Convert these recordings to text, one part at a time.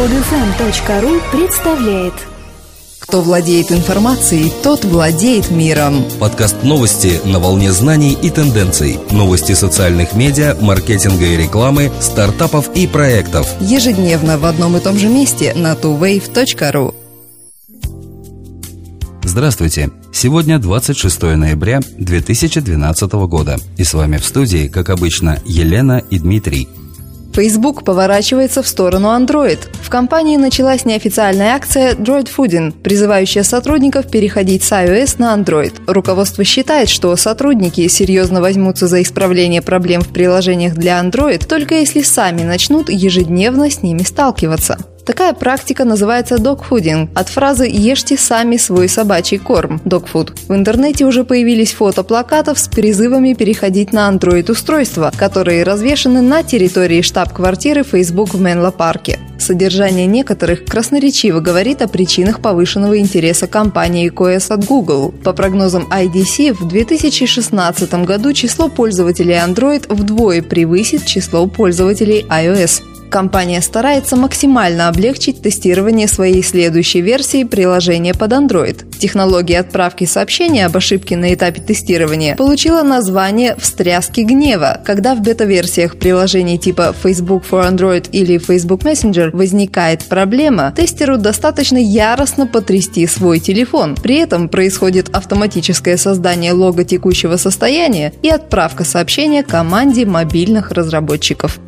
Podfm.ru представляет Кто владеет информацией, тот владеет миром. Подкаст новости на волне знаний и тенденций. Новости социальных медиа, маркетинга и рекламы, стартапов и проектов. Ежедневно в одном и том же месте на tuwave.ru. Здравствуйте! Сегодня 26 ноября 2012 года. И с вами в студии, как обычно, Елена и Дмитрий – Facebook поворачивается в сторону Android. В компании началась неофициальная акция Droid Fooding, призывающая сотрудников переходить с iOS на Android. Руководство считает, что сотрудники серьезно возьмутся за исправление проблем в приложениях для Android только если сами начнут ежедневно с ними сталкиваться. Такая практика называется догфудинг от фразы «ешьте сами свой собачий корм» – dogfood. В интернете уже появились фото плакатов с призывами переходить на Android-устройства, которые развешаны на территории штаб-квартиры Facebook в Менло-парке. Содержание некоторых красноречиво говорит о причинах повышенного интереса компании iOS от Google. По прогнозам IDC, в 2016 году число пользователей Android вдвое превысит число пользователей iOS. Компания старается максимально облегчить тестирование своей следующей версии приложения под Android. Технология отправки сообщения об ошибке на этапе тестирования получила название «встряски гнева», когда в бета-версиях приложений типа Facebook for Android или Facebook Messenger возникает проблема, тестеру достаточно яростно потрясти свой телефон. При этом происходит автоматическое создание лога текущего состояния и отправка сообщения команде мобильных разработчиков.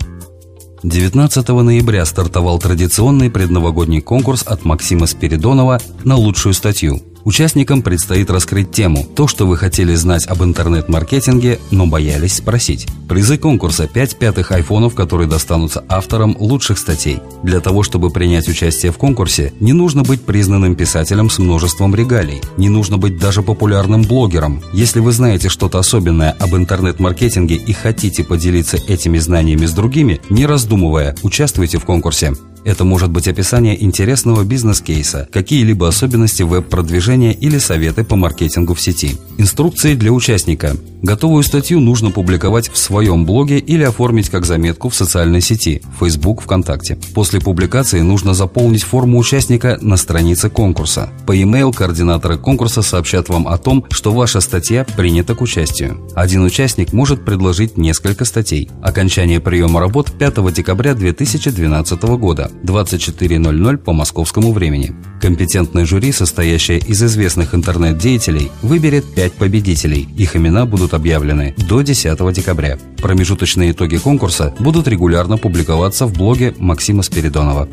19 ноября стартовал традиционный предновогодний конкурс от Максима Спиридонова на лучшую статью – Участникам предстоит раскрыть тему «То, что вы хотели знать об интернет-маркетинге, но боялись спросить». Призы конкурса 5 пятых айфонов, которые достанутся авторам лучших статей. Для того, чтобы принять участие в конкурсе, не нужно быть признанным писателем с множеством регалий. Не нужно быть даже популярным блогером. Если вы знаете что-то особенное об интернет-маркетинге и хотите поделиться этими знаниями с другими, не раздумывая, участвуйте в конкурсе. Это может быть описание интересного бизнес-кейса, какие-либо особенности веб-продвижения или советы по маркетингу в сети. Инструкции для участника. Готовую статью нужно публиковать в своем блоге или оформить как заметку в социальной сети Facebook, ВКонтакте. После публикации нужно заполнить форму участника на странице конкурса. По e-mail координаторы конкурса сообщат вам о том, что ваша статья принята к участию. Один участник может предложить несколько статей. Окончание приема работ 5 декабря 2012 года, 24.00 по московскому времени. Компетентное жюри, состоящее из известных интернет-деятелей, выберет 5 победителей. Их имена будут объявлены до 10 декабря. Промежуточные итоги конкурса будут регулярно публиковаться в блоге Максима Спиридонова.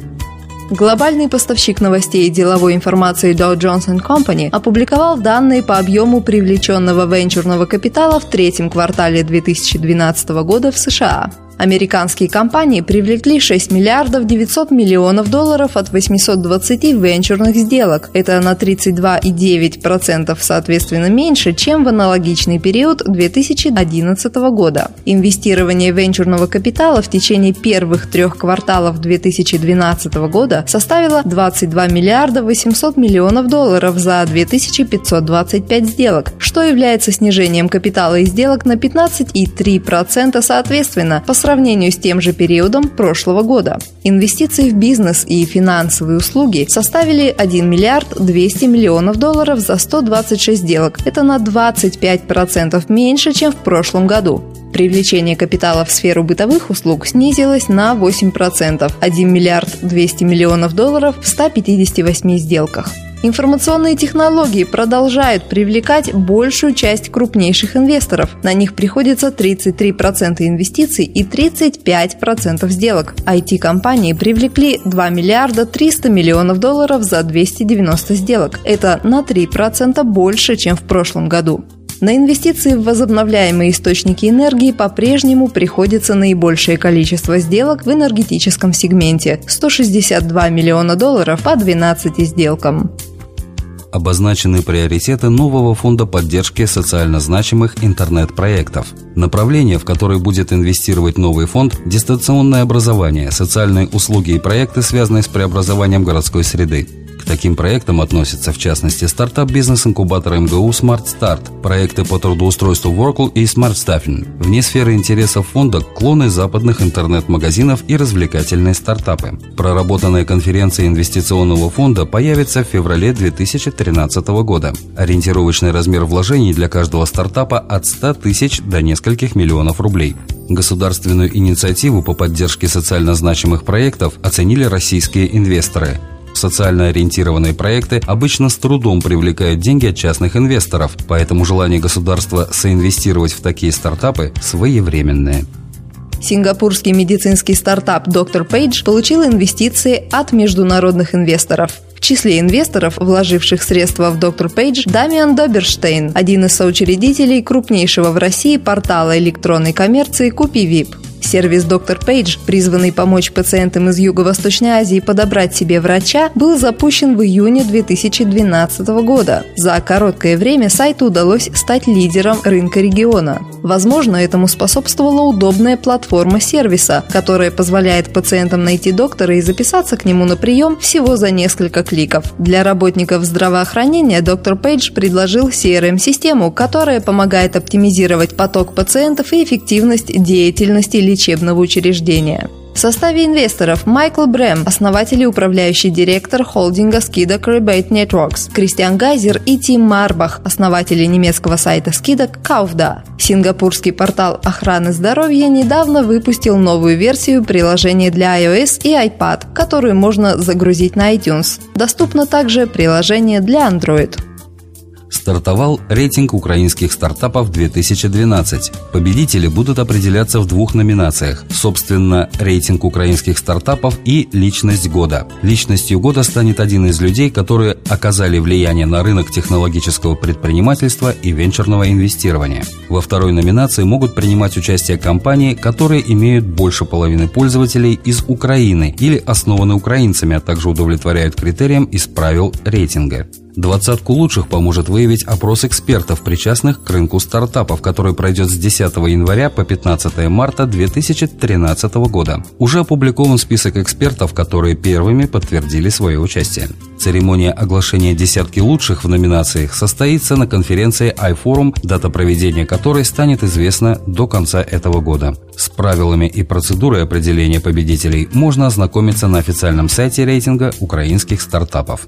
Глобальный поставщик новостей и деловой информации Dow Jones Company опубликовал данные по объему привлеченного венчурного капитала в третьем квартале 2012 года в США. Американские компании привлекли 6 миллиардов 900 миллионов долларов от 820 венчурных сделок. Это на 32,9% соответственно меньше, чем в аналогичный период 2011 года. Инвестирование венчурного капитала в течение первых трех кварталов 2012 года составило 22 миллиарда 800 миллионов долларов за 2525 сделок, что является снижением капитала и сделок на 15,3% соответственно по сравнению сравнению с тем же периодом прошлого года. Инвестиции в бизнес и финансовые услуги составили 1 миллиард 200 миллионов долларов за 126 сделок. Это на 25% меньше, чем в прошлом году. Привлечение капитала в сферу бытовых услуг снизилось на 8%, 1 миллиард 200 миллионов долларов в 158 сделках. Информационные технологии продолжают привлекать большую часть крупнейших инвесторов. На них приходится 33% инвестиций и 35% сделок. IT-компании привлекли 2 миллиарда 300 миллионов долларов за 290 сделок. Это на 3% больше, чем в прошлом году. На инвестиции в возобновляемые источники энергии по-прежнему приходится наибольшее количество сделок в энергетическом сегменте – 162 миллиона долларов по 12 сделкам обозначены приоритеты нового фонда поддержки социально значимых интернет-проектов. Направление, в которое будет инвестировать новый фонд – дистанционное образование, социальные услуги и проекты, связанные с преобразованием городской среды таким проектам относятся, в частности, стартап бизнес-инкубатора МГУ Smart Start, проекты по трудоустройству Workl и Smart Staffing. Вне сферы интересов фонда – клоны западных интернет-магазинов и развлекательные стартапы. Проработанная конференция инвестиционного фонда появится в феврале 2013 года. Ориентировочный размер вложений для каждого стартапа от 100 тысяч до нескольких миллионов рублей. Государственную инициативу по поддержке социально значимых проектов оценили российские инвесторы. Социально ориентированные проекты обычно с трудом привлекают деньги от частных инвесторов, поэтому желание государства соинвестировать в такие стартапы своевременное. Сингапурский медицинский стартап Dr. Page получил инвестиции от международных инвесторов. В числе инвесторов, вложивших средства в Dr. Page, Дамиан Доберштейн, один из соучредителей крупнейшего в России портала электронной коммерции «Купи-ВИП». Сервис «Доктор Пейдж», призванный помочь пациентам из Юго-Восточной Азии подобрать себе врача, был запущен в июне 2012 года. За короткое время сайту удалось стать лидером рынка региона. Возможно, этому способствовала удобная платформа сервиса, которая позволяет пациентам найти доктора и записаться к нему на прием всего за несколько кликов. Для работников здравоохранения доктор Пейдж предложил CRM-систему, которая помогает оптимизировать поток пациентов и эффективность деятельности лечебного учреждения. В составе инвесторов Майкл Брэм, основатель и управляющий директор холдинга скидок Rebate Networks, Кристиан Гайзер и Тим Марбах, основатели немецкого сайта скидок Kaufda. Сингапурский портал охраны здоровья недавно выпустил новую версию приложения для iOS и iPad, которую можно загрузить на iTunes. Доступно также приложение для Android стартовал рейтинг украинских стартапов 2012. Победители будут определяться в двух номинациях. Собственно, рейтинг украинских стартапов и личность года. Личностью года станет один из людей, которые оказали влияние на рынок технологического предпринимательства и венчурного инвестирования. Во второй номинации могут принимать участие компании, которые имеют больше половины пользователей из Украины или основаны украинцами, а также удовлетворяют критериям из правил рейтинга. Двадцатку лучших поможет выявить опрос экспертов, причастных к рынку стартапов, который пройдет с 10 января по 15 марта 2013 года. Уже опубликован список экспертов, которые первыми подтвердили свое участие. Церемония оглашения десятки лучших в номинациях состоится на конференции iForum, дата проведения которой станет известна до конца этого года. С правилами и процедурой определения победителей можно ознакомиться на официальном сайте рейтинга украинских стартапов.